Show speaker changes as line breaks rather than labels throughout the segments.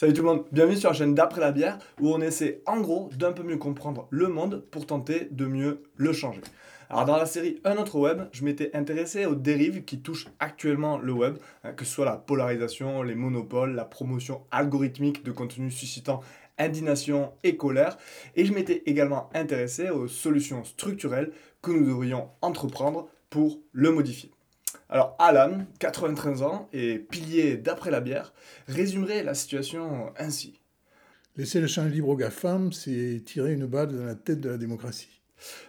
Salut tout le monde, bienvenue sur la chaîne d'Après la bière où on essaie en gros d'un peu mieux comprendre le monde pour tenter de mieux le changer. Alors dans la série Un autre web, je m'étais intéressé aux dérives qui touchent actuellement le web, hein, que ce soit la polarisation, les monopoles, la promotion algorithmique de contenus suscitant indignation et colère, et je m'étais également intéressé aux solutions structurelles que nous devrions entreprendre pour le modifier. Alors Alan, 93 ans et pilier d'après la bière, résumerait la situation ainsi.
Laisser le champ libre aux GAFAM, c'est tirer une balle dans la tête de la démocratie.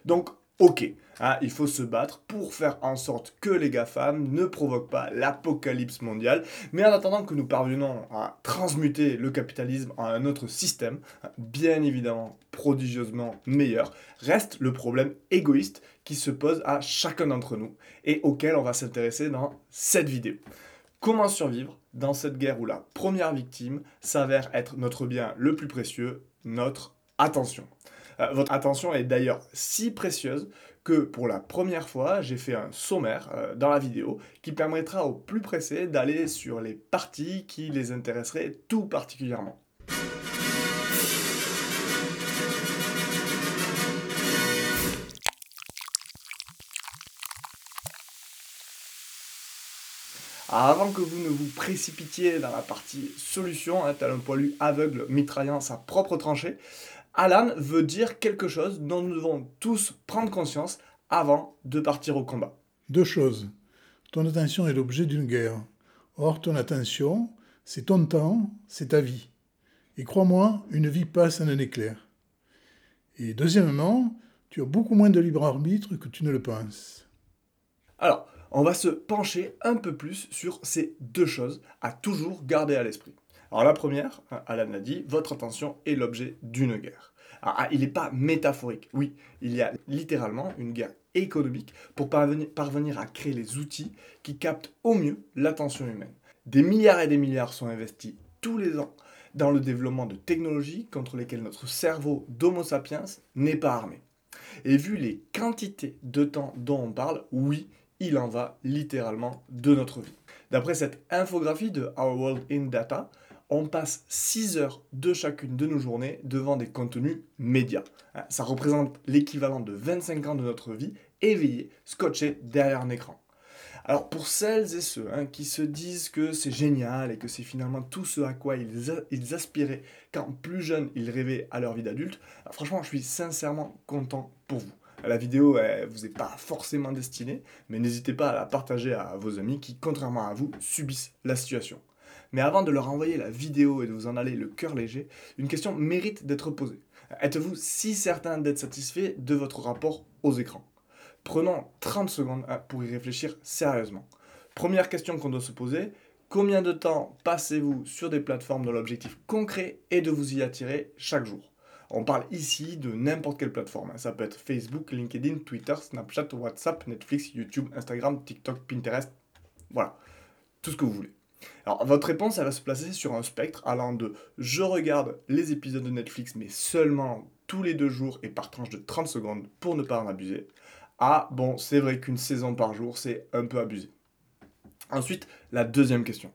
Donc ok, hein, il faut se battre pour faire en sorte que les GAFAM ne provoquent pas l'apocalypse mondiale, mais en attendant que nous parvenons à transmuter le capitalisme en un autre système, bien évidemment prodigieusement meilleur, reste le problème égoïste qui se pose à chacun d'entre nous et auquel on va s'intéresser dans cette vidéo. Comment survivre dans cette guerre où la première victime s'avère être notre bien le plus précieux, notre attention? Euh, votre attention est d'ailleurs si précieuse que pour la première fois, j'ai fait un sommaire euh, dans la vidéo qui permettra aux plus pressés d'aller sur les parties qui les intéresseraient tout particulièrement. avant que vous ne vous précipitiez dans la partie solution, hein, tel un poilu aveugle mitraillant sa propre tranchée, Alan veut dire quelque chose dont nous devons tous prendre conscience avant de partir au combat.
Deux choses. Ton attention est l'objet d'une guerre. Or, ton attention, c'est ton temps, c'est ta vie. Et crois-moi, une vie passe en un éclair. Et deuxièmement, tu as beaucoup moins de libre arbitre que tu ne le penses.
Alors, on va se pencher un peu plus sur ces deux choses à toujours garder à l'esprit. Alors la première, Alan l'a dit, votre attention est l'objet d'une guerre. Ah, il n'est pas métaphorique. Oui, il y a littéralement une guerre économique pour parvenir à créer les outils qui captent au mieux l'attention humaine. Des milliards et des milliards sont investis tous les ans dans le développement de technologies contre lesquelles notre cerveau d'Homo sapiens n'est pas armé. Et vu les quantités de temps dont on parle, oui, il en va littéralement de notre vie. D'après cette infographie de Our World in Data, on passe 6 heures de chacune de nos journées devant des contenus médias. Hein, ça représente l'équivalent de 25 ans de notre vie éveillé, scotché derrière un écran. Alors pour celles et ceux hein, qui se disent que c'est génial et que c'est finalement tout ce à quoi ils, aspiraient quand plus jeunes ils rêvaient à leur vie d'adulte, franchement je suis sincèrement content pour vous. La vidéo elle vous est pas forcément destinée, mais n'hésitez pas à la partager à vos amis qui, contrairement à vous, subissent la situation. Mais avant de leur envoyer la vidéo et de vous en aller le cœur léger, une question mérite d'être posée. Êtes-vous si certain d'être satisfait de votre rapport aux écrans? Prenons 30 secondes hein, pour y réfléchir sérieusement. Première question qu'on doit se poser, combien de temps passez-vous sur des plateformes dont l'objectif concret est de vous y attirer chaque jour? On parle ici de n'importe quelle plateforme. Hein. Ça peut être Facebook, LinkedIn, Twitter, Snapchat, WhatsApp, Netflix, YouTube, Instagram, TikTok, Pinterest. Voilà, tout ce que vous voulez. Alors, votre réponse, elle va se placer sur un spectre allant de je regarde les épisodes de Netflix, mais seulement tous les deux jours et par tranche de 30 secondes pour ne pas en abuser, à bon, c'est vrai qu'une saison par jour, c'est un peu abusé. Ensuite, la deuxième question.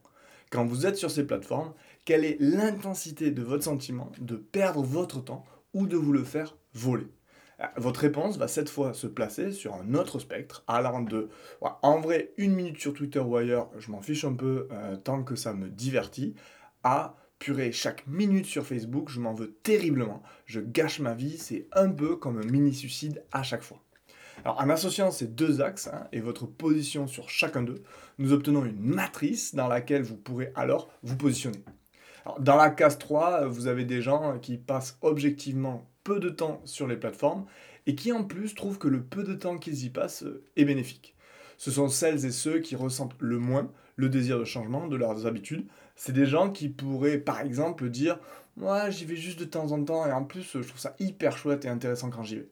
Quand vous êtes sur ces plateformes, quelle est l'intensité de votre sentiment de perdre votre temps ou de vous le faire voler? Votre réponse va cette fois se placer sur un autre spectre, allant de en vrai une minute sur Twitter ou ailleurs, je m'en fiche un peu euh, tant que ça me divertit, à purée, chaque minute sur Facebook, je m'en veux terriblement, je gâche ma vie, c'est un peu comme un mini-suicide à chaque fois. Alors en associant ces deux axes hein, et votre position sur chacun d'eux, nous obtenons une matrice dans laquelle vous pourrez alors vous positionner. dans la case 3, vous avez des gens qui passent objectivement peu de temps sur les plateformes et qui en plus trouvent que le peu de temps qu'ils y passent euh, est bénéfique. Ce sont celles et ceux qui ressentent le moins le désir de changement de leurs habitudes. C'est des gens qui pourraient par exemple dire Moi j'y vais juste de temps en temps et en plus je trouve ça hyper chouette et intéressant quand j'y vais.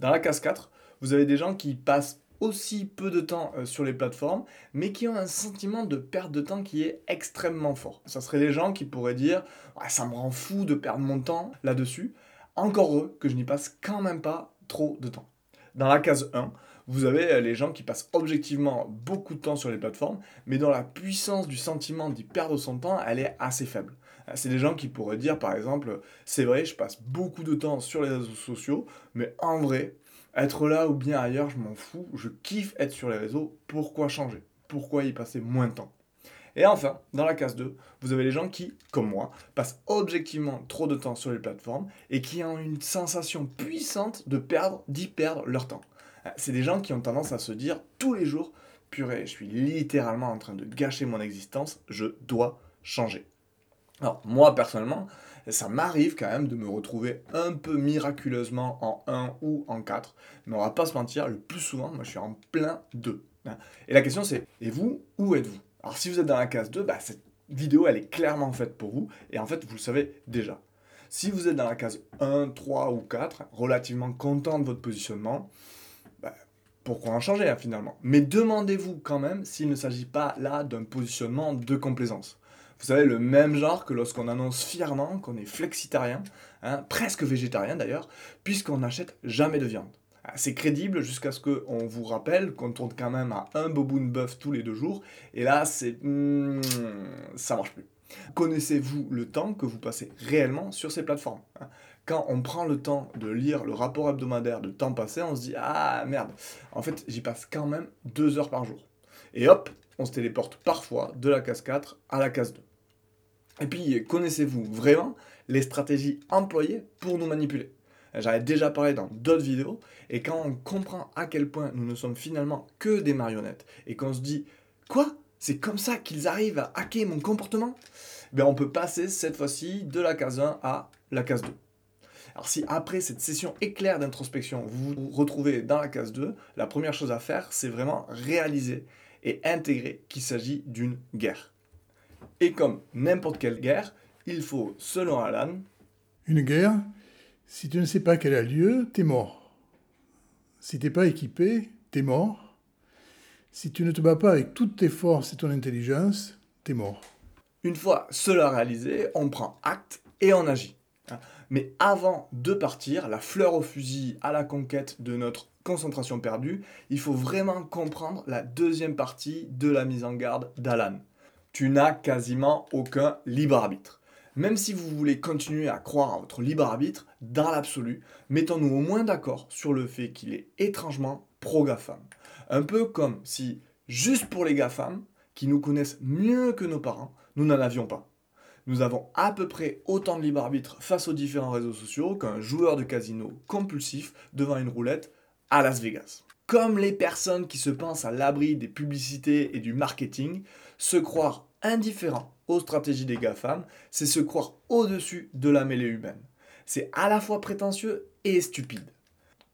Dans la case 4, vous avez des gens qui passent aussi peu de temps euh, sur les plateformes, mais qui ont un sentiment de perte de temps qui est extrêmement fort. Ça serait les gens qui pourraient dire ça me rend fou de perdre mon temps là-dessus, encore heureux que je n'y passe quand même pas trop de temps. Dans la case 1, vous avez euh, les gens qui passent objectivement beaucoup de temps sur les plateformes, mais dont la puissance du sentiment d'y perdre son temps, elle est assez faible. C'est des gens qui pourraient dire par exemple, c'est vrai, je passe beaucoup de temps sur les réseaux sociaux, mais en vrai, être là ou bien ailleurs, je m'en fous, je kiffe être sur les réseaux, pourquoi changer? Pourquoi y passer moins de temps? Et enfin, dans la case 2, vous avez les gens qui, comme moi, passent objectivement trop de temps sur les plateformes et qui ont une sensation puissante de perdre, d'y perdre leur temps. C'est des gens qui ont tendance à se dire tous les jours, purée, je suis littéralement en train de gâcher mon existence, je dois changer. Alors, moi, personnellement, ça m'arrive quand même de me retrouver un peu miraculeusement en 1 ou en 4. Mais on va pas se mentir, le plus souvent, moi, je suis en plein 2. Et la question, c'est, et vous, où êtes-vous? Alors, si vous êtes dans la case 2, bah, cette vidéo, elle est clairement faite pour vous. Et en fait, vous le savez déjà. Si vous êtes dans la case 1, 3 ou 4, relativement content de votre positionnement, bah, pourquoi en changer hein, finalement? Mais demandez-vous quand même s'il ne s'agit pas là d'un positionnement de complaisance. Vous savez, le même genre que lorsqu'on annonce fièrement qu'on est flexitarien, hein, presque végétarien d'ailleurs, puisqu'on n'achète jamais de viande. C'est crédible jusqu'à ce qu'on vous rappelle qu'on tourne quand même à un boboon bœuf tous les deux jours, et là, c'est... Hmm, ça marche plus. Connaissez-vous le temps que vous passez réellement sur ces plateformes hein? Quand on prend le temps de lire le rapport hebdomadaire de temps passé, on se dit Ah merde, en fait j'y passe quand même deux heures par jour. Et hop, on se téléporte parfois de la case 4 à la case 2. Et puis, connaissez-vous vraiment les stratégies employées pour nous manipuler? J'en ai déjà parlé dans d'autres vidéos, et quand on comprend à quel point nous ne sommes finalement que des marionnettes, et qu'on se dit, quoi? C'est comme ça qu'ils arrivent à hacker mon comportement? Ben, On peut passer cette fois-ci de la case 1 à la case 2. Alors si après cette session éclair d'introspection, vous vous retrouvez dans la case 2, la première chose à faire, c'est vraiment réaliser et intégrer qu'il s'agit d'une guerre. Et comme n'importe quelle guerre, il faut, selon Alan,
une guerre, si tu ne sais pas qu'elle a lieu, t'es mort. Si t'es pas équipé, t'es mort. Si tu ne te bats pas avec toutes tes forces et ton intelligence, t'es mort.
Une fois cela réalisé, on prend acte et on agit. Mais avant de partir, la fleur au fusil à la conquête de notre concentration perdue, il faut vraiment comprendre la deuxième partie de la mise en garde d'Alan tu n'as quasiment aucun libre arbitre. Même si vous voulez continuer à croire à votre libre arbitre, dans l'absolu, mettons-nous au moins d'accord sur le fait qu'il est étrangement pro-GAFAM. Un peu comme si, juste pour les GAFAM, qui nous connaissent mieux que nos parents, nous n'en avions pas. Nous avons à peu près autant de libre arbitre face aux différents réseaux sociaux qu'un joueur de casino compulsif devant une roulette à Las Vegas. Comme les personnes qui se pensent à l'abri des publicités et du marketing, se croire indifférent aux stratégies des GAFAM, c'est se croire au-dessus de la mêlée humaine. C'est à la fois prétentieux et stupide.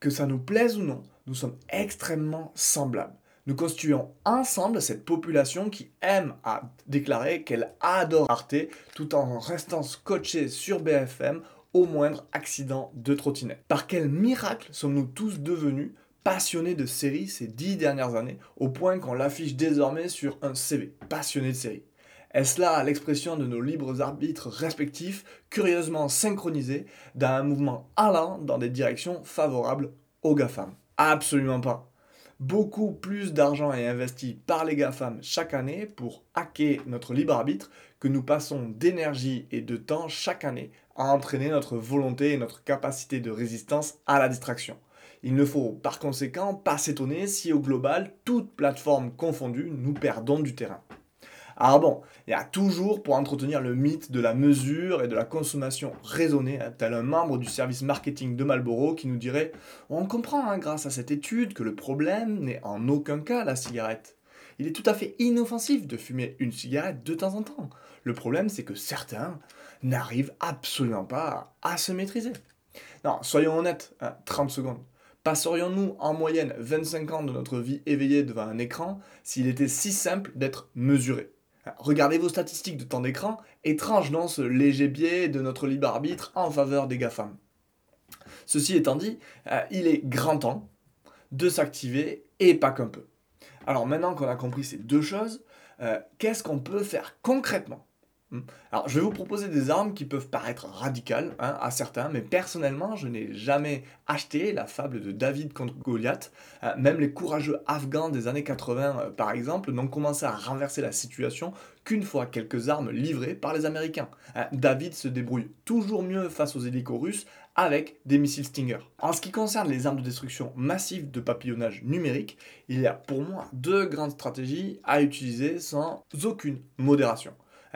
Que ça nous plaise ou non, nous sommes extrêmement semblables. Nous constituons ensemble cette population qui aime à déclarer qu'elle adore Arte tout en restant scotché sur BFM au moindre accident de trottinette. Par quel miracle sommes-nous tous devenus passionné de séries ces dix dernières années, au point qu'on l'affiche désormais sur un CV, passionné de séries. Est-ce là l'expression de nos libres arbitres respectifs, curieusement synchronisés, d'un mouvement allant dans des directions favorables aux GAFAM? Absolument pas. Beaucoup plus d'argent est investi par les GAFAM chaque année pour hacker notre libre arbitre que nous passons d'énergie et de temps chaque année à entraîner notre volonté et notre capacité de résistance à la distraction. Il ne faut par conséquent pas s'étonner si au global, toutes plateformes confondues, nous perdons du terrain. Alors bon, il y a toujours pour entretenir le mythe de la mesure et de la consommation raisonnée, hein, tel un membre du service marketing de Marlboro qui nous dirait On comprend hein, grâce à cette étude que le problème n'est en aucun cas la cigarette. Il est tout à fait inoffensif de fumer une cigarette de temps en temps. Le problème c'est que certains n'arrivent absolument pas à se maîtriser. Non, soyons honnêtes, 30 hein, secondes. Passerions-nous en moyenne 25 ans de notre vie éveillée devant un écran s'il était si simple d'être mesuré? Regardez vos statistiques de temps d'écran, étrange non ce léger biais de notre libre arbitre en faveur des GAFAM. Ceci étant dit, euh, il est grand temps de s'activer et pas qu'un peu. Alors maintenant qu'on a compris ces deux choses, euh, qu'est-ce qu'on peut faire concrètement. Alors, je vais vous proposer des armes qui peuvent paraître radicales hein, à certains, mais personnellement, je n'ai jamais acheté la fable de David contre Goliath. Euh, même les courageux afghans des années 80, euh, par exemple, n'ont commencé à renverser la situation qu'une fois quelques armes livrées par les Américains. Hein, David se débrouille toujours mieux face aux hélicos russes avec des missiles Stinger. En ce qui concerne les armes de destruction massive de papillonnage numérique, il y a pour moi deux grandes stratégies à utiliser sans aucune modération.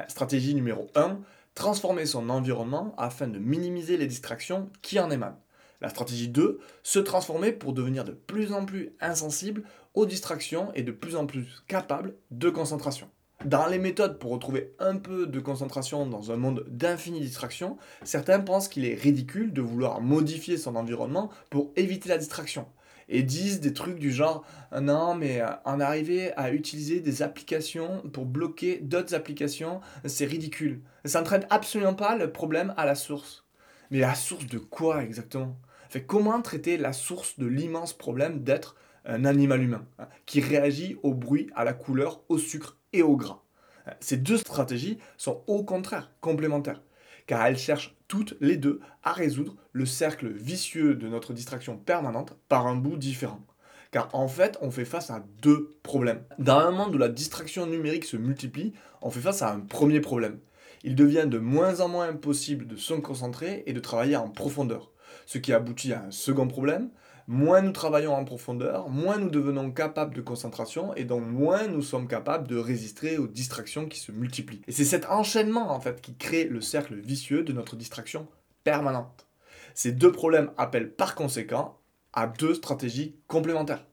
Stratégie numéro 1, transformer son environnement afin de minimiser les distractions qui en émanent. La stratégie 2, se transformer pour devenir de plus en plus insensible aux distractions et de plus en plus capable de concentration. Dans les méthodes pour retrouver un peu de concentration dans un monde d'infinies distractions, certains pensent qu'il est ridicule de vouloir modifier son environnement pour éviter la distraction. Et disent des trucs du genre non mais euh, en arriver à utiliser des applications pour bloquer d'autres applications, c'est ridicule. Ça ne traite absolument pas le problème à la source. Mais la source de quoi exactement? Fait, Comment traiter la source de l'immense problème d'être un animal humain hein, qui réagit au bruit, à la couleur, au sucre et au gras? Ces deux stratégies sont au contraire complémentaires, car elles cherchent toutes les deux à résoudre le cercle vicieux de notre distraction permanente par un bout différent. Car en fait, on fait face à deux problèmes. Dans un monde où la distraction numérique se multiplie, on fait face à un premier problème. Il devient de moins en moins possible de se concentrer et de travailler en profondeur. Ce qui aboutit à un second problème, moins nous travaillons en profondeur, moins nous devenons capables de concentration et donc moins nous sommes capables de résister aux distractions qui se multiplient. Et c'est cet enchaînement en fait qui crée le cercle vicieux de notre distraction permanente. Ces deux problèmes appellent par conséquent à deux stratégies complémentaires.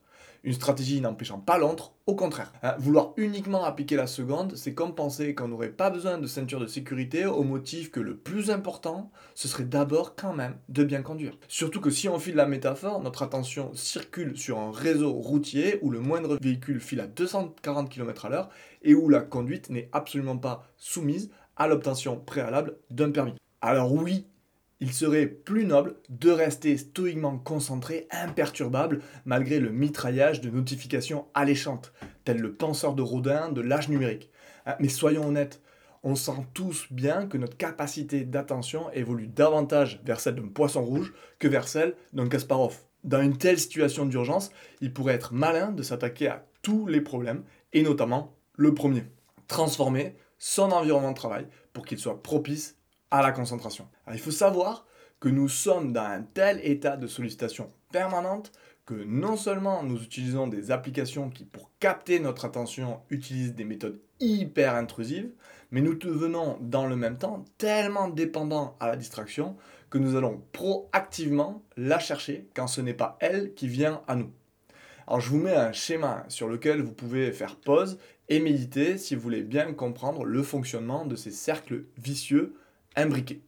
Une stratégie n'empêchant pas l'autre, au contraire. Hein, vouloir uniquement appliquer la seconde, c'est comme penser qu'on n'aurait pas besoin de ceinture de sécurité au motif que le plus important, ce serait d'abord quand même de bien conduire. Surtout que si on file la métaphore, notre attention circule sur un réseau routier où le moindre véhicule file à 240 km à l'heure et où la conduite n'est absolument pas soumise à l'obtention préalable d'un permis. Alors oui, il serait plus noble de rester stoïquement concentré, imperturbable, malgré le mitraillage de notifications alléchantes, tel le penseur de Rodin de l'âge numérique. Hein, mais soyons honnêtes, on sent tous bien que notre capacité d'attention évolue davantage vers celle d'un poisson rouge que vers celle d'un Kasparov. Dans une telle situation d'urgence, il pourrait être malin de s'attaquer à tous les problèmes, et notamment le premier. Transformer son environnement de travail pour qu'il soit propice à la concentration. il faut savoir que nous sommes dans un tel état de sollicitation permanente que non seulement nous utilisons des applications qui, pour capter notre attention, utilisent des méthodes hyper intrusives, mais nous devenons dans le même temps tellement dépendants à la distraction que nous allons proactivement la chercher quand ce n'est pas elle qui vient à nous. Alors je vous mets un schéma sur lequel vous pouvez faire pause et méditer si vous voulez bien comprendre le fonctionnement de ces cercles vicieux imbriqué.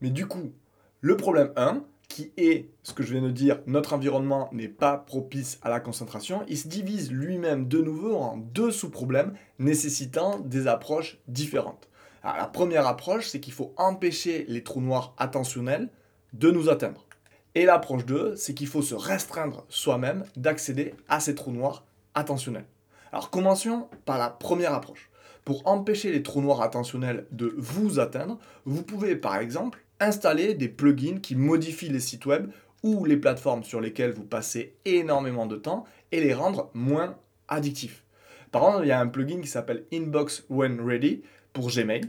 Mais du coup, le problème 1, qui est ce que je viens de dire, notre environnement n'est pas propice à la concentration, il se divise lui-même de nouveau en deux sous-problèmes nécessitant des approches différentes. la première approche, c'est qu'il faut empêcher les trous noirs attentionnels de nous atteindre. Et l'approche 2, c'est qu'il faut se restreindre soi-même d'accéder à ces trous noirs attentionnels. Alors commençons par la première approche. Pour empêcher les trous noirs attentionnels de vous atteindre, vous pouvez par exemple installer des plugins qui modifient les sites web ou les plateformes sur lesquelles vous passez énormément de temps et les rendre moins addictifs. Par exemple, il y a un plugin qui s'appelle Inbox When Ready pour Gmail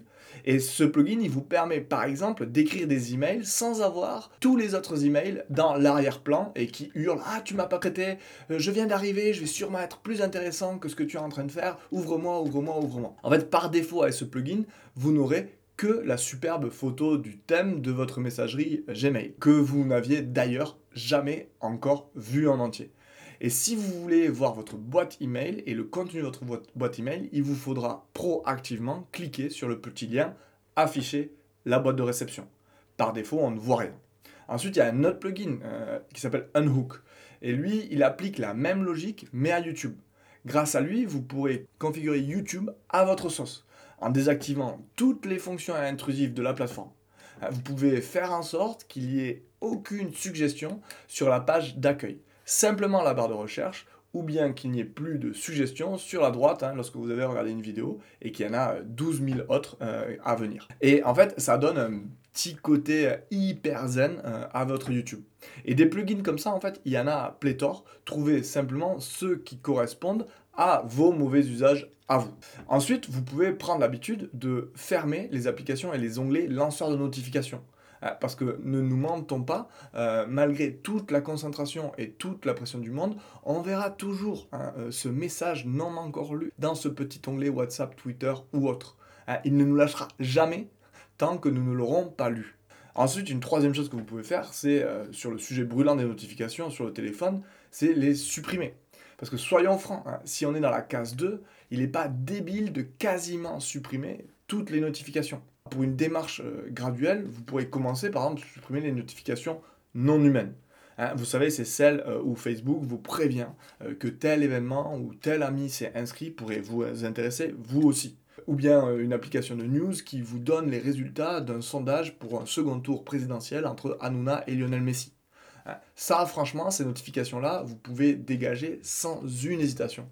et ce plugin, il vous permet par exemple d'écrire des emails sans avoir tous les autres emails dans l'arrière-plan et qui hurlent Ah, tu m'as pas prêté, euh, je viens d'arriver, je vais sûrement être plus intéressant que ce que tu es en train de faire, ouvre-moi, ouvre-moi, ouvre-moi. En fait, par défaut avec ce plugin, vous n'aurez que la superbe photo du thème de votre messagerie Gmail, que vous n'aviez d'ailleurs jamais encore vu en entier. Et si vous voulez voir votre boîte email et le contenu de votre boîte email, il vous faudra proactivement cliquer sur le petit lien afficher la boîte de réception. Par défaut, on ne voit rien. Ensuite, il y a un autre plugin euh, qui s'appelle Unhook. Et lui, il applique la même logique, mais à YouTube. Grâce à lui, vous pourrez configurer YouTube à votre sauce, en désactivant toutes les fonctions intrusives de la plateforme. Euh, vous pouvez faire en sorte qu'il n'y ait aucune suggestion sur la page d'accueil simplement la barre de recherche ou bien qu'il n'y ait plus de suggestions sur la droite hein, lorsque vous avez regardé une vidéo et qu'il y en a 12 000 autres euh, à venir. Et en fait, ça donne un petit côté hyper zen euh, à votre YouTube. Et des plugins comme ça, en fait, il y en a pléthore. Trouvez simplement ceux qui correspondent à vos mauvais usages à vous. Ensuite, vous pouvez prendre l'habitude de fermer les applications et les onglets lanceurs de notifications. Euh, parce que ne nous mentons pas, euh, malgré toute la concentration et toute la pression du monde, on verra toujours hein, euh, ce message non encore lu dans ce petit onglet WhatsApp, Twitter ou autre. il ne nous lâchera jamais tant que nous ne l'aurons pas lu. Ensuite, une troisième chose que vous pouvez faire, c'est sur le sujet brûlant des notifications sur le téléphone, c'est les supprimer. Parce que soyons francs, hein, si on est dans la case 2, il n'est pas débile de quasiment supprimer toutes les notifications. Pour une démarche euh, graduelle, vous pourrez commencer par exemple supprimer les notifications non humaines. Hein, vous savez, c'est celles euh, où Facebook vous prévient euh, que tel événement ou tel ami s'est inscrit pourrait vous intéresser, vous aussi. Ou bien une application de news qui vous donne les résultats d'un sondage pour un second tour présidentiel entre Hanouna et Lionel Messi. Hein, ça, franchement, ces notifications-là, vous pouvez dégager sans une hésitation.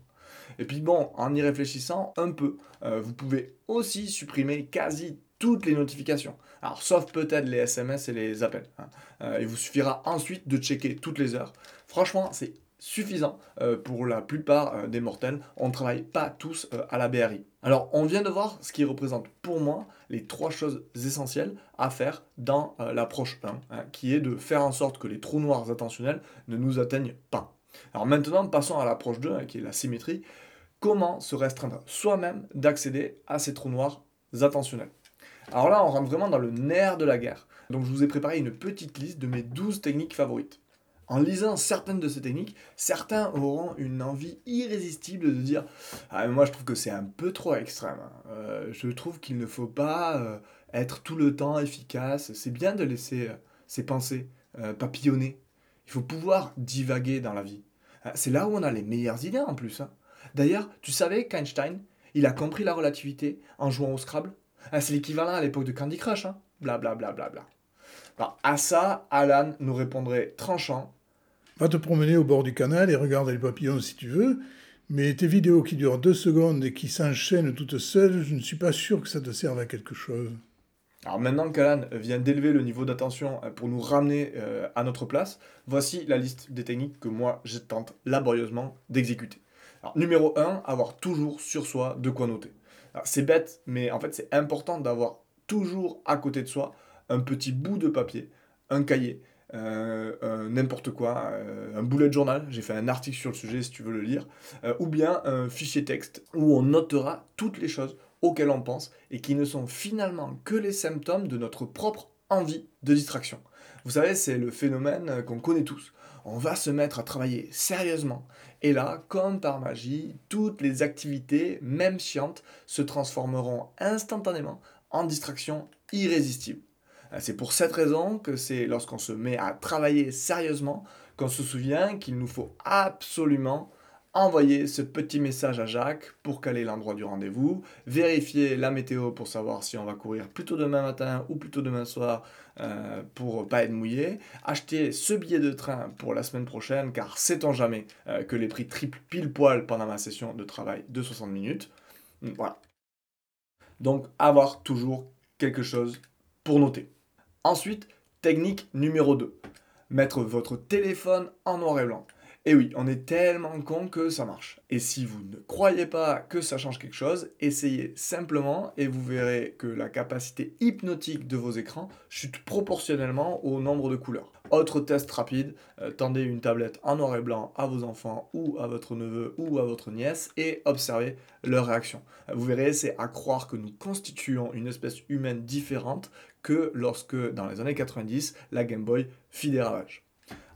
Et puis bon, en y réfléchissant un peu, vous pouvez aussi supprimer quasi toutes les notifications. Alors, sauf peut-être les SMS et les appels. Hein. Euh, il vous suffira ensuite de checker toutes les heures. Franchement, c'est suffisant euh, pour la plupart euh, des mortels. On ne travaille pas tous à la BRI. Alors, on vient de voir ce qui représente pour moi les trois choses essentielles à faire dans l'approche 1, hein, qui est de faire en sorte que les trous noirs attentionnels ne nous atteignent pas. Alors maintenant, passons à l'approche 2, hein, qui est la symétrie. Comment se restreindre soi-même d'accéder à ces trous noirs attentionnels? Alors là, on rentre vraiment dans le nerf de la guerre. Donc je vous ai préparé une petite liste de mes 12 techniques favorites. En lisant certaines de ces techniques, certains auront une envie irrésistible de dire ah, Moi, je trouve que c'est un peu trop extrême. Hein. Euh, je trouve qu'il ne faut pas euh, être tout le temps efficace. C'est bien de laisser euh, ses pensées papillonner. Il faut pouvoir divaguer dans la vie. C'est là où on a les meilleures idées en plus. Hein. D'ailleurs, tu savais qu'Einstein, il a compris la relativité en jouant au Scrabble? Ah, C'est l'équivalent à l'époque de Candy Crush. Hein bla bla bla bla bla. à ça, Alan nous répondrait tranchant
Va te promener au bord du canal et regarde les papillons si tu veux, mais tes vidéos qui durent deux secondes et qui s'enchaînent toutes seules, je ne suis pas sûr que ça te serve à quelque chose.
Alors maintenant qu'Alan vient d'élever le niveau d'attention euh, pour nous ramener euh, à notre place, voici la liste des techniques que moi je tente laborieusement d'exécuter. Alors numéro 1, avoir toujours sur soi de quoi noter. C'est bête, mais en fait c'est important d'avoir toujours à côté de soi un petit bout de papier, un cahier, euh, n'importe quoi, euh, un bullet journal, j'ai fait un article sur le sujet si tu veux le lire, euh, ou bien un fichier texte où on notera toutes les choses auxquelles on pense et qui ne sont finalement que les symptômes de notre propre envie de distraction. Vous savez, c'est le phénomène qu'on connaît tous. On va se mettre à travailler sérieusement. Et là, comme par magie, toutes les activités, même chiantes, se transformeront instantanément en distraction irrésistible. Euh, c'est pour cette raison que c'est lorsqu'on se met à travailler sérieusement qu'on se souvient qu'il nous faut absolument envoyer ce petit message à Jacques pour caler l'endroit du rendez-vous, vérifier la météo pour savoir si on va courir plutôt demain matin ou plutôt demain soir euh, pour pas être mouillé, acheter ce billet de train pour la semaine prochaine car sait-on jamais euh, que les prix triplent pile poil pendant ma session de travail de 60 minutes. Voilà. Donc avoir toujours quelque chose pour noter. Ensuite, technique numéro 2. Mettre votre téléphone en noir et blanc. Et oui, on est tellement con que ça marche. Et si vous ne croyez pas que ça change quelque chose, essayez simplement et vous verrez que la capacité hypnotique de vos écrans chute proportionnellement au nombre de couleurs. Autre test rapide, euh, tendez une tablette en noir et blanc à vos enfants ou à votre neveu ou à votre nièce et observez leur réaction. Vous verrez, c'est à croire que nous constituons une espèce humaine différente que lorsque, dans les années 90, la Game Boy fit des ravages.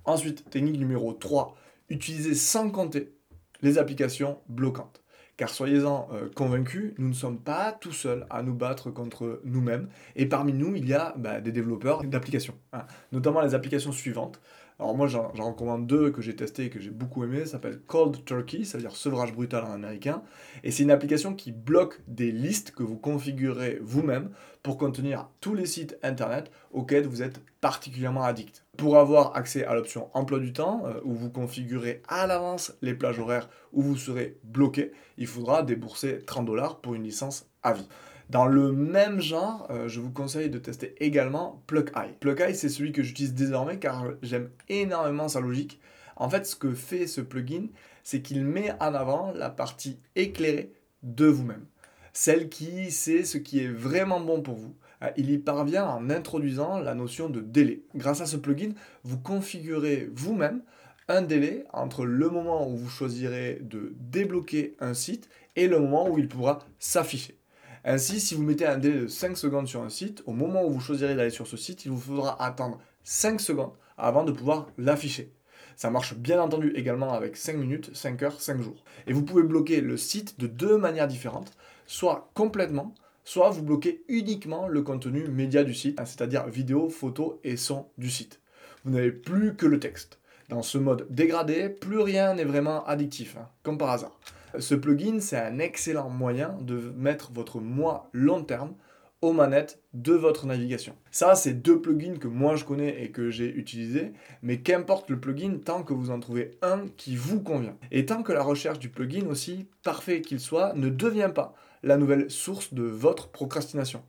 Ensuite, technique numéro 3, utilisez sans compter les applications bloquantes. Car soyez-en euh, convaincus, nous ne sommes pas tout seuls à nous battre contre nous-mêmes. Et parmi nous, il y a bah, des développeurs d'applications, hein. notamment les applications suivantes. Alors moi, j'en recommande deux que j'ai testé et que j'ai beaucoup aimé. Ça s'appelle Cold Turkey, ça veut dire sevrage brutal en américain. Et c'est une application qui bloque des listes que vous configurez vous-même pour contenir tous les sites internet auxquels vous êtes particulièrement addict. Pour avoir accès à l'option emploi du temps, euh, où vous configurez à l'avance les plages horaires où vous serez bloqué, il faudra débourser 30 dollars pour une licence à vie. Dans le même genre, euh, je vous conseille de tester également PlugEye. PlugEye, c'est celui que j'utilise désormais car j'aime énormément sa logique. En fait, ce que fait ce plugin, c'est qu'il met en avant la partie éclairée de vous-même. Celle qui sait ce qui est vraiment bon pour vous. Euh, il y parvient en introduisant la notion de délai. Grâce à ce plugin, vous configurez vous-même un délai entre le moment où vous choisirez de débloquer un site et le moment où il pourra s'afficher. Ainsi, si vous mettez un délai de 5 secondes sur un site, au moment où vous choisirez d'aller sur ce site, il vous faudra attendre 5 secondes avant de pouvoir l'afficher. Ça marche bien entendu également avec 5 minutes, 5 heures, 5 jours. Et vous pouvez bloquer le site de deux manières différentes, soit complètement, soit vous bloquez uniquement le contenu média du site, c'est-à-dire vidéo, photo et son du site. Vous n'avez plus que le texte. Dans ce mode dégradé, plus rien n'est vraiment addictif, hein, comme par hasard. Ce plugin, c'est un excellent moyen de mettre votre moi long terme aux manettes de votre navigation. Ça, c'est deux plugins que moi je connais et que j'ai utilisés, mais qu'importe le plugin tant que vous en trouvez un qui vous convient. Et tant que la recherche du plugin, aussi parfait qu'il soit, ne devient pas la nouvelle source de votre procrastination.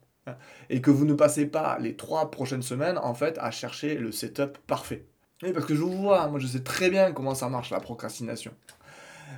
Et que vous ne passez pas les trois prochaines semaines en fait à chercher le setup parfait. Oui, parce que je vous vois, moi je sais très bien comment ça marche la procrastination.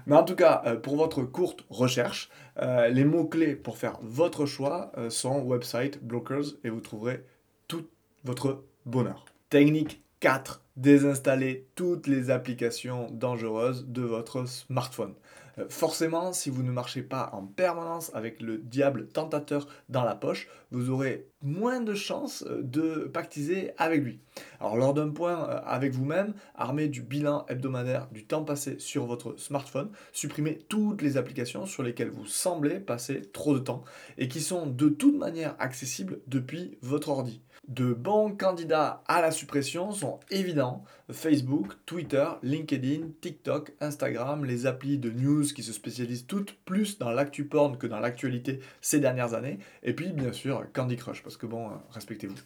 Mais en tout cas, euh, pour votre courte recherche, euh, les mots-clés pour faire votre choix euh, sont website, blockers, et vous trouverez tout votre bonheur. Technique 4. Désinstaller toutes les applications dangereuses de votre smartphone. Euh, forcément, si vous ne marchez pas en permanence avec le diable tentateur dans la poche, vous aurez moins de chances euh, de pactiser avec lui. Alors lors d'un point euh, avec vous-même, armé du bilan hebdomadaire du temps passé sur votre smartphone, supprimez toutes les applications sur lesquelles vous semblez passer trop de temps et qui sont de toute manière accessibles depuis votre ordi. De bons candidats à la suppression sont évidents Facebook, Twitter, LinkedIn, TikTok, Instagram, les applis de news qui se spécialisent toutes plus dans l'actu porn que dans l'actualité ces dernières années, et puis bien sûr Candy Crush, parce que bon, euh, respectez-vous.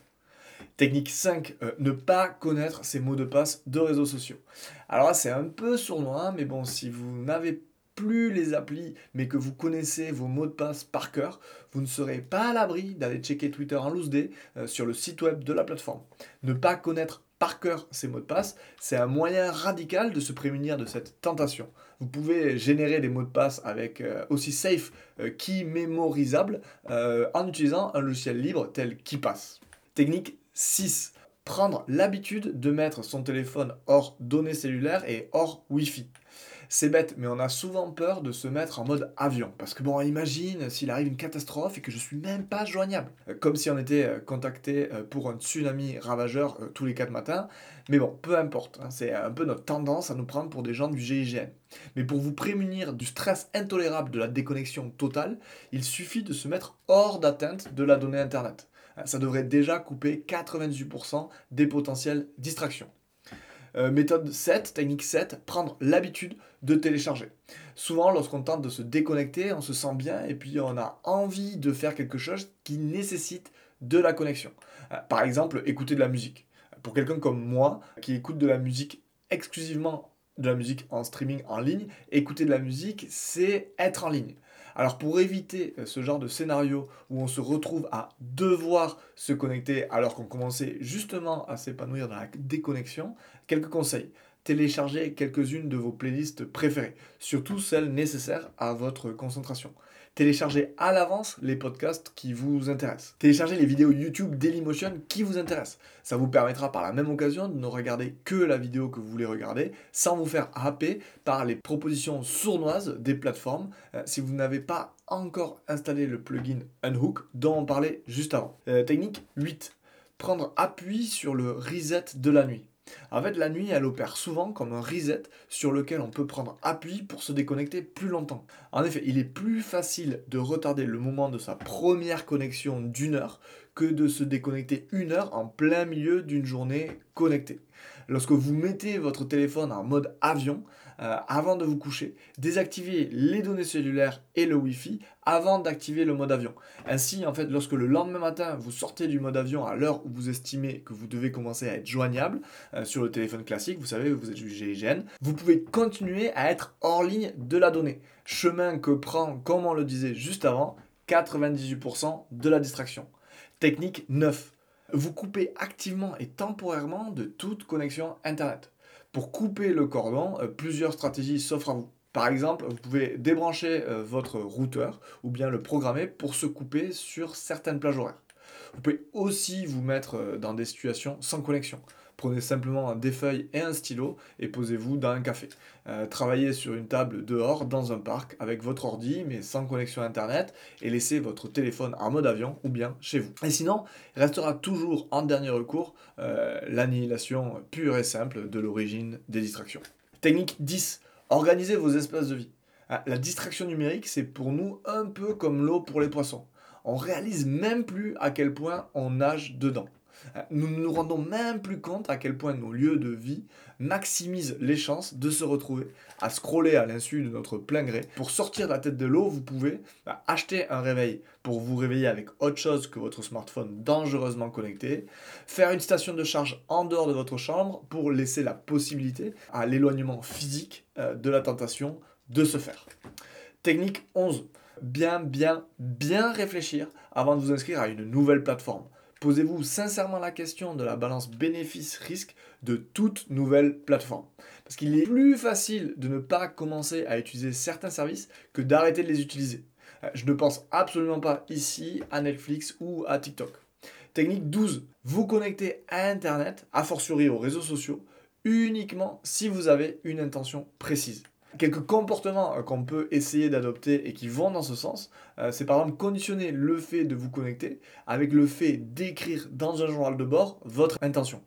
Technique 5, euh, ne pas connaître ses mots de passe de réseaux sociaux. Alors là, c'est un peu sournois, mais bon, si vous n'avez plus les applis, mais que vous connaissez vos mots de passe par cœur, vous ne serez pas à l'abri d'aller checker Twitter en loose day euh, sur le site web de la plateforme. Ne pas connaître par cœur ces mots de passe, c'est un moyen radical de se prémunir de cette tentation. Vous pouvez générer des mots de passe avec euh, aussi safe euh, qui mémorisable en utilisant un logiciel libre tel KeePass. Technique 6. Prendre l'habitude de mettre son téléphone hors données cellulaires et hors Wi-Fi. C'est bête, mais on a souvent peur de se mettre en mode avion. Parce que bon, imagine s'il arrive une catastrophe et que je suis même pas joignable. Euh, comme si on était euh, contacté euh, pour un tsunami ravageur tous les 4 matins. Mais bon, peu importe. Hein, c'est un peu notre tendance à nous prendre pour des gens du GIGN. Mais pour vous prémunir du stress intolérable de la déconnexion totale, il suffit de se mettre hors d'atteinte de la donnée Internet. Ça devrait déjà couper 98% des potentielles distractions. Euh, méthode 7, technique 7, prendre l'habitude de télécharger. Souvent, lorsqu'on tente de se déconnecter, on se sent bien et puis on a envie de faire quelque chose qui nécessite de la connexion. Euh, par exemple, écouter de la musique. Pour quelqu'un comme moi, qui écoute de la musique exclusivement de la musique en streaming en ligne, écouter de la musique, c'est être en ligne. Alors pour éviter euh, ce genre de scénario où on se retrouve à devoir se connecter alors qu'on commençait justement à s'épanouir dans la déconnexion, quelques conseils. Téléchargez quelques-unes de vos playlists préférées, surtout celles nécessaires à votre concentration. Téléchargez à l'avance les podcasts qui vous intéressent. Téléchargez les vidéos YouTube Dailymotion qui vous intéressent. Ça vous permettra par la même occasion de ne regarder que la vidéo que vous voulez regarder sans vous faire happer par les propositions sournoises des plateformes euh, si vous n'avez pas encore installé le plugin Unhook dont on parlait juste avant. Euh, technique 8. Prendre appui sur le reset de la nuit. En fait, la nuit, elle opère souvent comme un reset sur lequel on peut prendre appui pour se déconnecter plus longtemps. En effet, il est plus facile de retarder le moment de sa première connexion d'une heure que de se déconnecter une heure en plein milieu d'une journée connectée. Lorsque vous mettez votre téléphone en mode avion, euh, avant de vous coucher, désactivez les données cellulaires et le Wi-Fi avant d'activer le mode avion. Ainsi, en fait, lorsque le lendemain matin, vous sortez du mode avion à l'heure où vous estimez que vous devez commencer à être joignable euh, sur le téléphone classique, vous savez, vous êtes du GIGN, vous pouvez continuer à être hors ligne de la donnée. Chemin que prend, comme on le disait juste avant, 98% de la distraction. Technique 9. Vous coupez activement et temporairement de toute connexion Internet. Pour couper le cordon, euh, plusieurs stratégies s'offrent à vous. Par exemple, vous pouvez débrancher euh, votre routeur ou bien le programmer pour se couper sur certaines plages horaires. Vous pouvez aussi vous mettre euh, dans des situations sans connexion. Prenez simplement des feuilles et un stylo et posez-vous dans un café. Euh, travaillez sur une table dehors, dans un parc, avec votre ordi, mais sans connexion Internet, et laissez votre téléphone en mode avion ou bien chez vous. Et sinon, restera toujours en dernier recours euh, l'annihilation pure et simple de l'origine des distractions. Technique 10. Organisez vos espaces de vie. Ah, la distraction numérique, c'est pour nous un peu comme l'eau pour les poissons. On réalise même plus à quel point on nage dedans. Nous ne nous rendons même plus compte à quel point nos lieux de vie maximisent les chances de se retrouver à scroller à l'insu de notre plein gré. Pour sortir de la tête de l'eau, vous pouvez bah, acheter un réveil pour vous réveiller avec autre chose que votre smartphone dangereusement connecté, faire une station de charge en dehors de votre chambre pour laisser la possibilité à l'éloignement physique euh, de la tentation de se faire. Technique 11. Bien, bien, bien réfléchir avant de vous inscrire à une nouvelle plateforme. Posez-vous sincèrement la question de la balance bénéfice-risque de toute nouvelle plateforme. Parce qu'il est plus facile de ne pas commencer à utiliser certains services que d'arrêter de les utiliser. Euh, je ne pense absolument pas ici à Netflix ou à TikTok. Technique 12. Vous connectez à Internet, a fortiori aux réseaux sociaux, uniquement si vous avez une intention précise. Quelques comportements euh, qu'on peut essayer d'adopter et qui vont dans ce sens, euh, c'est par exemple conditionner le fait de vous connecter avec le fait d'écrire dans un journal de bord votre intention.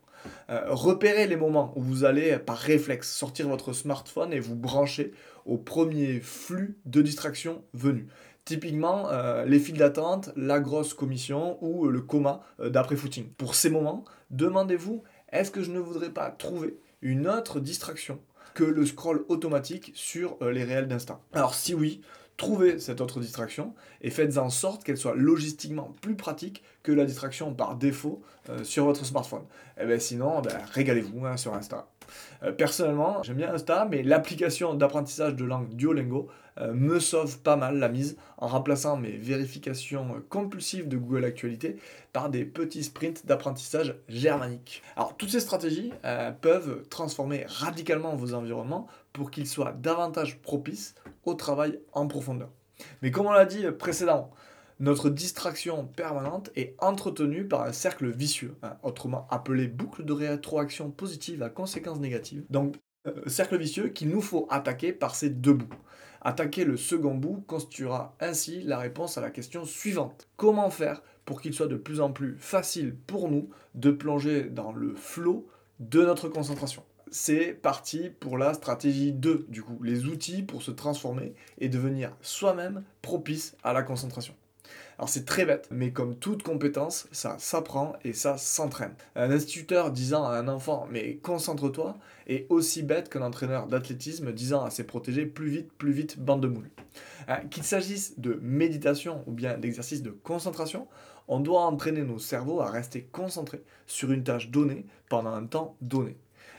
Euh, repérez les moments où vous allez par réflexe sortir votre smartphone et vous brancher au premier flux de distraction venu. Typiquement, les files d'attente, la grosse commission ou le coma d'après-footing. Pour ces moments, demandez-vous, est-ce que je ne voudrais pas trouver une autre distraction que le scroll automatique sur euh, les réels d'instant. Alors si oui, trouvez cette autre distraction et faites en sorte qu'elle soit logistiquement plus pratique que la distraction par défaut euh, sur votre smartphone. Et eh bien sinon, ben, régalez-vous hein, sur Insta. Euh, personnellement, j'aime bien Insta, mais l'application d'apprentissage de langue Duolingo me sauve pas mal la mise en remplaçant mes vérifications compulsives de Google Actualité par des petits sprints d'apprentissage germanique. Alors, toutes ces stratégies euh, peuvent transformer radicalement vos environnements pour qu'ils soient davantage propices au travail en profondeur. Mais comme on l'a dit précédemment, notre distraction permanente est entretenue par un cercle vicieux, hein, autrement appelé boucle de rétroaction positive à conséquences négatives. Donc, euh, cercle vicieux qu'il nous faut attaquer par ces deux bouts. Attaquer le second bout constituera ainsi la réponse à la question suivante. Comment faire pour qu'il soit de plus en plus facile pour nous de plonger dans le flot de notre concentration? C'est parti pour la stratégie 2, du coup, les outils pour se transformer et devenir soi-même propice à la concentration. Alors c'est très bête, mais comme toute compétence, ça s'apprend et ça s'entraîne. Un instituteur disant à un enfant mais concentre-toi est aussi bête qu'un entraîneur d'athlétisme disant à ses protégés plus vite, plus vite, bande de moules. Euh, qu'il s'agisse de méditation ou bien d'exercice de concentration, on doit entraîner nos cerveaux à rester concentrés sur une tâche donnée pendant un temps donné.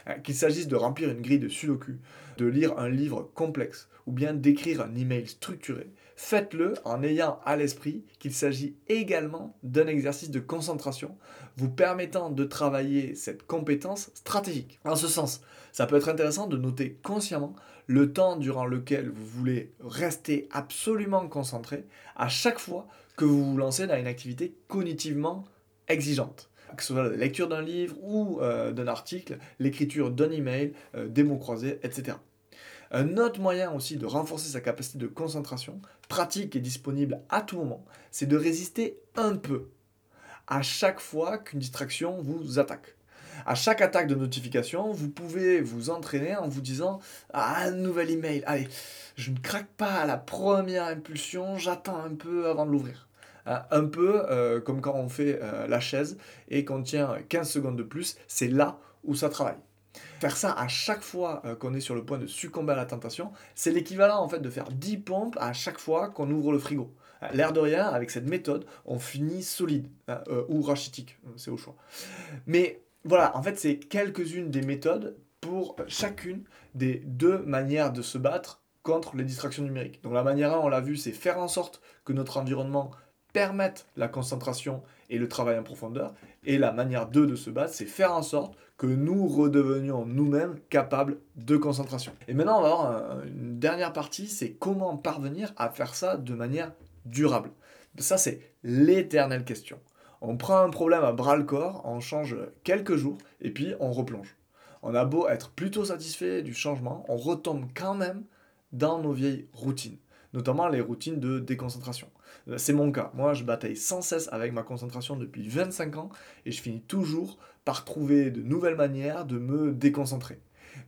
Euh, qu'il s'agisse de remplir une grille de sudoku, de lire un livre complexe ou bien d'écrire un email structuré, faites-le en ayant à l'esprit qu'il s'agit également d'un exercice de concentration vous permettant de travailler cette compétence stratégique. En ce sens, ça peut être intéressant de noter consciemment le temps durant lequel vous voulez rester absolument concentré à chaque fois que vous vous lancez dans une activité cognitivement exigeante que ce soit la lecture d'un livre ou euh, d'un article, l'écriture d'un email, euh, des mots croisés, etc. Un autre moyen aussi de renforcer sa capacité de concentration, pratique et disponible à tout moment, c'est de résister un peu à chaque fois qu'une distraction vous attaque. À chaque attaque de notification, vous pouvez vous entraîner en vous disant Ah, un nouvel email, allez, je ne craque pas à la première impulsion, j'attends un peu avant de l'ouvrir. Hein, un peu euh, comme quand on fait euh, la chaise et qu'on tient 15 secondes de plus, c'est là où ça travaille. Faire ça à chaque fois euh, qu'on est sur le point de succomber à la tentation, c'est l'équivalent en fait de faire 10 pompes à chaque fois qu'on ouvre le frigo. L'air de rien, avec cette méthode, on finit solide hein, ou rachitique, c'est au choix. Mais voilà, en fait, c'est quelques-unes des méthodes pour chacune des deux manières de se battre contre les distractions numériques. Donc la manière 1, on l'a vu, c'est faire en sorte que notre environnement permettent la concentration et le travail en profondeur. Et la manière 2 de se battre, c'est faire en sorte que nous redevenions nous-mêmes capables de concentration. Et maintenant, on va voir une dernière partie, c'est comment parvenir à faire ça de manière durable. Ça, c'est l'éternelle question. On prend un problème à bras le corps, on change quelques jours, et puis on replonge. On a beau être plutôt satisfait du changement, on retombe quand même dans nos vieilles routines, notamment les routines de déconcentration. C'est mon cas. Moi, je bataille sans cesse avec ma concentration depuis 25 ans et je finis toujours par trouver de nouvelles manières de me déconcentrer.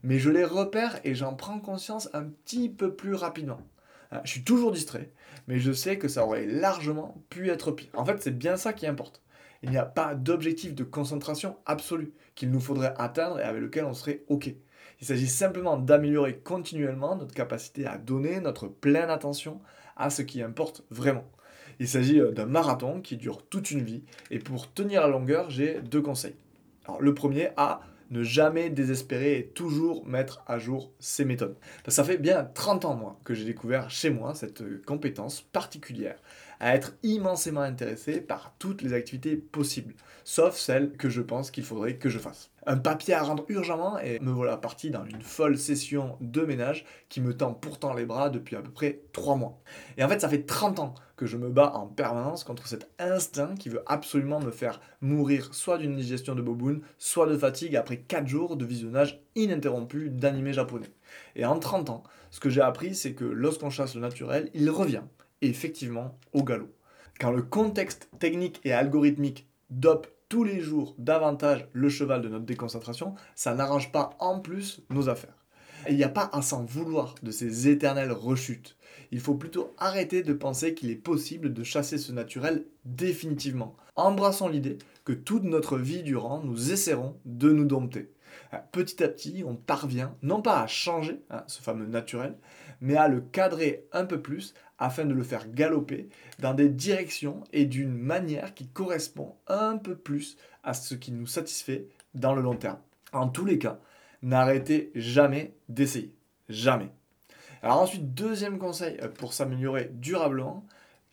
Mais je les repère et j'en prends conscience un petit peu plus rapidement. Euh, je suis toujours distrait, mais je sais que ça aurait largement pu être pire. En fait, c'est bien ça qui importe. Il n'y a pas d'objectif de concentration absolu qu'il nous faudrait atteindre et avec lequel on serait OK. Il s'agit simplement d'améliorer continuellement notre capacité à donner notre pleine attention à ce qui importe vraiment. Il s'agit euh, d'un marathon qui dure toute une vie et pour tenir la longueur, j'ai deux conseils. le premier, à ne jamais désespérer et toujours mettre à jour ses méthodes. Ça fait bien 30 ans, moi, que j'ai découvert chez moi cette euh, compétence particulière à être immensément intéressé par toutes les activités possibles, sauf celles que je pense qu'il faudrait que je fasse. Un papier à rendre urgemment et me voilà parti dans une folle session de ménage qui me tend pourtant les bras depuis à peu près 3 mois. Et en fait, ça fait 30 ans que je me bats en permanence contre cet instinct qui veut absolument me faire mourir soit d'une digestion de boboon, soit de fatigue après 4 jours de visionnage ininterrompu d'animés japonais. Et en 30 ans, ce que j'ai appris, c'est que lorsqu'on chasse le naturel, il revient effectivement au galop. Quand le contexte technique et algorithmique dope tous les jours davantage le cheval de notre déconcentration, ça n'arrange pas en plus nos affaires. Il n'y a pas à s'en vouloir de ces éternelles rechutes. Il faut plutôt arrêter de penser qu'il est possible de chasser ce naturel définitivement. Embrassons l'idée que toute notre vie durant, nous essaierons de nous dompter. Petit à petit, on parvient non pas à changer hein, ce fameux naturel, mais à le cadrer un peu plus afin de le faire galoper dans des directions et d'une manière qui correspond un peu plus à ce qui nous satisfait dans le long terme. En tous les cas, n'arrêtez jamais d'essayer. Jamais. Alors ensuite, deuxième conseil euh, pour s'améliorer durablement,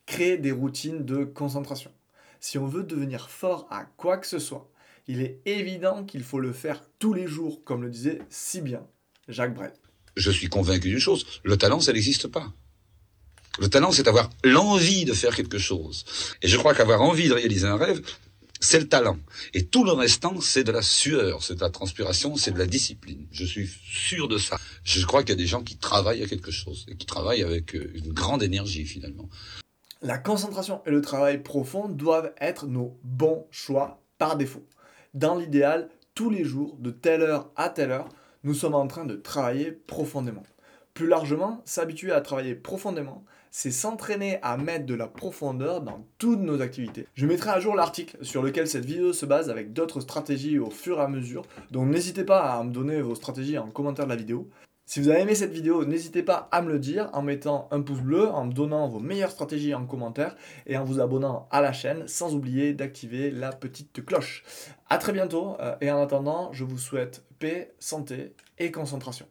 créer des routines de concentration. Si on veut devenir fort à quoi que ce soit, il est évident qu'il faut le faire tous les jours, comme le disait si bien Jacques Brel.
Je suis convaincu d'une chose, le talent, ça n'existe pas. Le talent, c'est avoir l'envie de faire quelque chose. Et je crois qu'avoir envie de réaliser un rêve, c'est le talent. Et tout le restant, c'est de la sueur, c'est de la transpiration, c'est de la discipline. Je suis sûr de ça. Je crois qu'il y a des gens qui travaillent à quelque chose et qui travaillent avec euh, une grande énergie finalement.
La concentration et le travail profond doivent être nos bons choix par défaut. Dans l'idéal, tous les jours, de telle heure à telle heure, nous sommes en train de travailler profondément. Plus largement, s'habituer à travailler profondément, c'est s'entraîner à mettre de la profondeur dans toutes nos activités. Je mettrai à jour l'article sur lequel cette vidéo se base avec d'autres stratégies au fur et à mesure, donc n'hésitez pas à me donner vos stratégies en commentaire de la vidéo. Si vous avez aimé cette vidéo, n'hésitez pas à me le dire en mettant un pouce bleu, en me donnant vos meilleures stratégies en commentaire et en vous abonnant à la chaîne sans oublier d'activer la petite cloche. A très bientôt euh, et en attendant, je vous souhaite paix, santé et concentration.